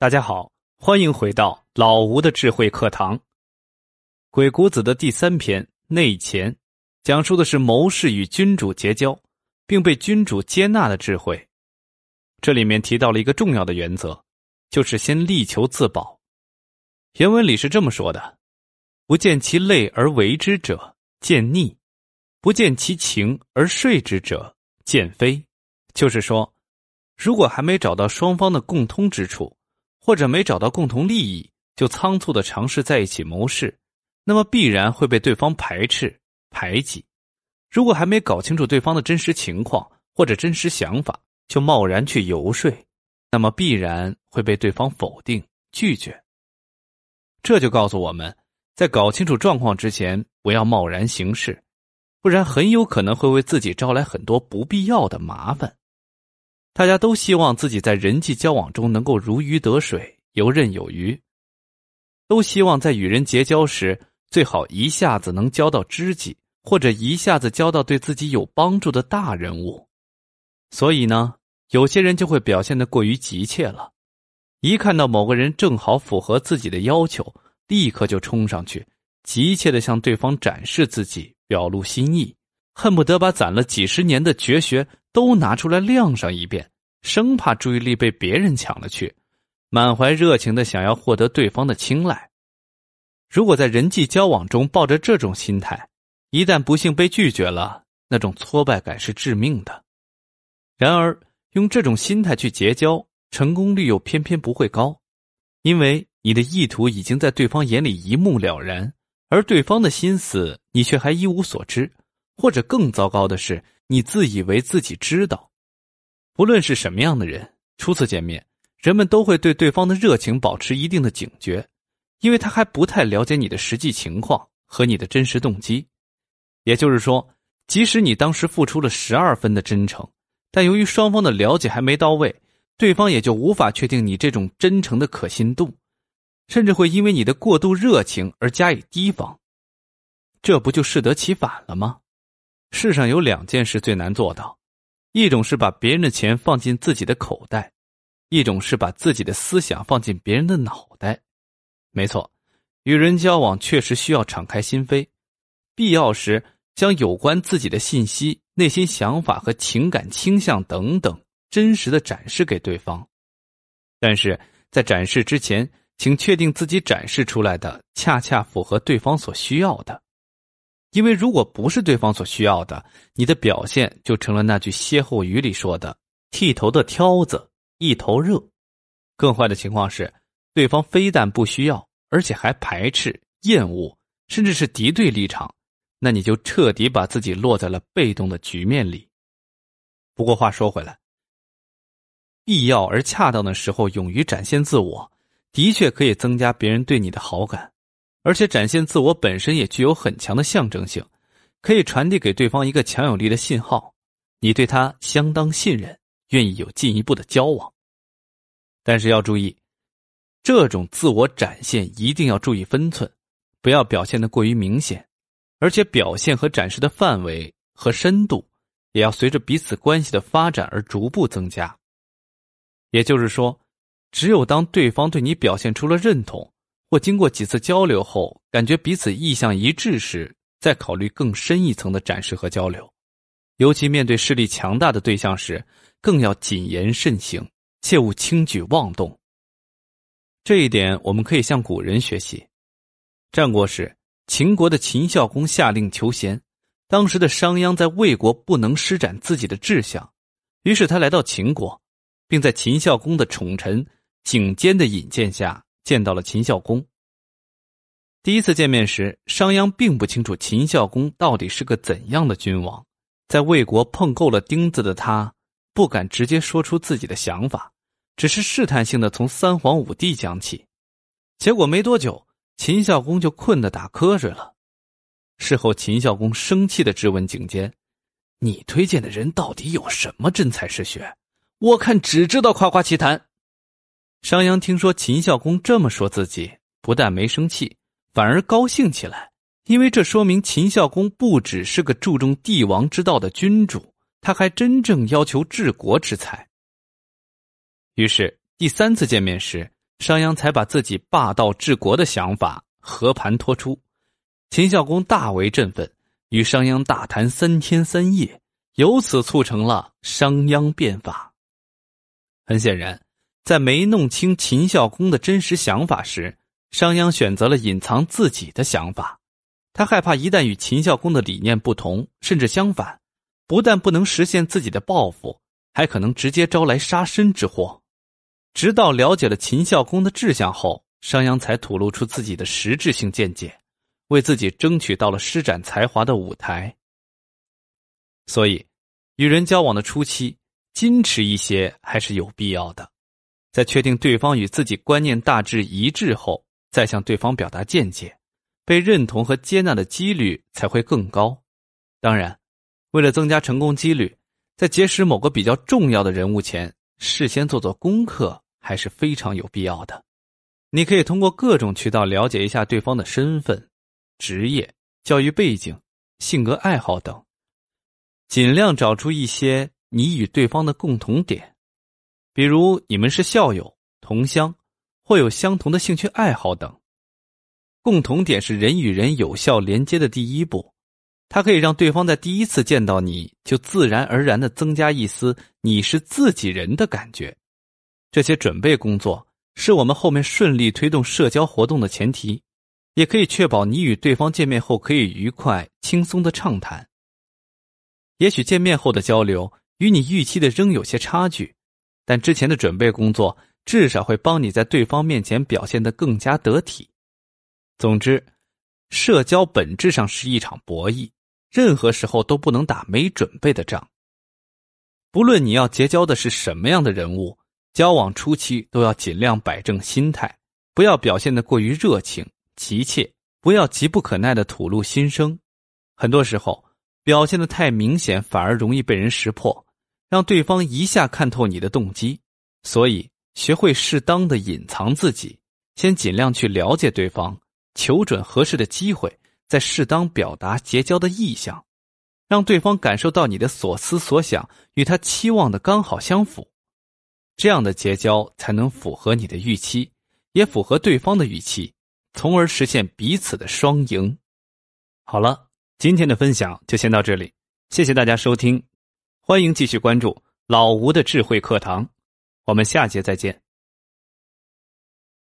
大家好，欢迎回到老吴的智慧课堂。《鬼谷子》的第三篇《内乾》，讲述的是谋士与君主结交，并被君主接纳的智慧。这里面提到了一个重要的原则，就是先力求自保。原文里是这么说的：“不见其类而为之者，见逆；不见其情而睡之者，见非。”就是说，如果还没找到双方的共通之处。或者没找到共同利益，就仓促的尝试在一起谋事，那么必然会被对方排斥排挤。如果还没搞清楚对方的真实情况或者真实想法，就贸然去游说，那么必然会被对方否定拒绝。这就告诉我们，在搞清楚状况之前，不要贸然行事，不然很有可能会为自己招来很多不必要的麻烦。大家都希望自己在人际交往中能够如鱼得水、游刃有余，都希望在与人结交时最好一下子能交到知己，或者一下子交到对自己有帮助的大人物。所以呢，有些人就会表现的过于急切了，一看到某个人正好符合自己的要求，立刻就冲上去，急切的向对方展示自己，表露心意。恨不得把攒了几十年的绝学都拿出来晾上一遍，生怕注意力被别人抢了去，满怀热情的想要获得对方的青睐。如果在人际交往中抱着这种心态，一旦不幸被拒绝了，那种挫败感是致命的。然而，用这种心态去结交，成功率又偏偏不会高，因为你的意图已经在对方眼里一目了然，而对方的心思你却还一无所知。或者更糟糕的是，你自以为自己知道。不论是什么样的人，初次见面，人们都会对对方的热情保持一定的警觉，因为他还不太了解你的实际情况和你的真实动机。也就是说，即使你当时付出了十二分的真诚，但由于双方的了解还没到位，对方也就无法确定你这种真诚的可信度，甚至会因为你的过度热情而加以提防。这不就适得其反了吗？世上有两件事最难做到，一种是把别人的钱放进自己的口袋，一种是把自己的思想放进别人的脑袋。没错，与人交往确实需要敞开心扉，必要时将有关自己的信息、内心想法和情感倾向等等真实的展示给对方。但是在展示之前，请确定自己展示出来的恰恰符合对方所需要的。因为如果不是对方所需要的，你的表现就成了那句歇后语里说的“剃头的挑子一头热”。更坏的情况是，对方非但不需要，而且还排斥、厌恶，甚至是敌对立场，那你就彻底把自己落在了被动的局面里。不过话说回来，必要而恰当的时候，勇于展现自我，的确可以增加别人对你的好感。而且展现自我本身也具有很强的象征性，可以传递给对方一个强有力的信号：你对他相当信任，愿意有进一步的交往。但是要注意，这种自我展现一定要注意分寸，不要表现的过于明显，而且表现和展示的范围和深度也要随着彼此关系的发展而逐步增加。也就是说，只有当对方对你表现出了认同。或经过几次交流后，感觉彼此意向一致时，再考虑更深一层的展示和交流。尤其面对势力强大的对象时，更要谨言慎行，切勿轻举妄动。这一点我们可以向古人学习。战国时，秦国的秦孝公下令求贤，当时的商鞅在魏国不能施展自己的志向，于是他来到秦国，并在秦孝公的宠臣景监的引荐下。见到了秦孝公。第一次见面时，商鞅并不清楚秦孝公到底是个怎样的君王。在魏国碰够了钉子的他，不敢直接说出自己的想法，只是试探性的从三皇五帝讲起。结果没多久，秦孝公就困得打瞌睡了。事后，秦孝公生气的质问景监：“你推荐的人到底有什么真才实学？我看只知道夸夸其谈。”商鞅听说秦孝公这么说自己，不但没生气，反而高兴起来，因为这说明秦孝公不只是个注重帝王之道的君主，他还真正要求治国之才。于是第三次见面时，商鞅才把自己霸道治国的想法和盘托出。秦孝公大为振奋，与商鞅大谈三天三夜，由此促成了商鞅变法。很显然，在没弄清秦孝公的真实想法时，商鞅选择了隐藏自己的想法。他害怕一旦与秦孝公的理念不同，甚至相反，不但不能实现自己的抱负，还可能直接招来杀身之祸。直到了解了秦孝公的志向后，商鞅才吐露出自己的实质性见解，为自己争取到了施展才华的舞台。所以，与人交往的初期，矜持一些还是有必要的。在确定对方与自己观念大致一致后，再向对方表达见解。被认同和接纳的几率才会更高。当然，为了增加成功几率，在结识某个比较重要的人物前，事先做做功课还是非常有必要的。你可以通过各种渠道了解一下对方的身份、职业、教育背景、性格爱好等，尽量找出一些你与对方的共同点，比如你们是校友、同乡，或有相同的兴趣爱好等。共同点是人与人有效连接的第一步，它可以让对方在第一次见到你就自然而然的增加一丝你是自己人的感觉。这些准备工作是我们后面顺利推动社交活动的前提，也可以确保你与对方见面后可以愉快轻松的畅谈。也许见面后的交流与你预期的仍有些差距，但之前的准备工作至少会帮你在对方面前表现得更加得体。总之，社交本质上是一场博弈，任何时候都不能打没准备的仗。不论你要结交的是什么样的人物，交往初期都要尽量摆正心态，不要表现得过于热情、急切，不要急不可耐的吐露心声。很多时候，表现的太明显，反而容易被人识破，让对方一下看透你的动机。所以，学会适当的隐藏自己，先尽量去了解对方。求准合适的机会，再适当表达结交的意向，让对方感受到你的所思所想与他期望的刚好相符，这样的结交才能符合你的预期，也符合对方的预期，从而实现彼此的双赢。好了，今天的分享就先到这里，谢谢大家收听，欢迎继续关注老吴的智慧课堂，我们下节再见。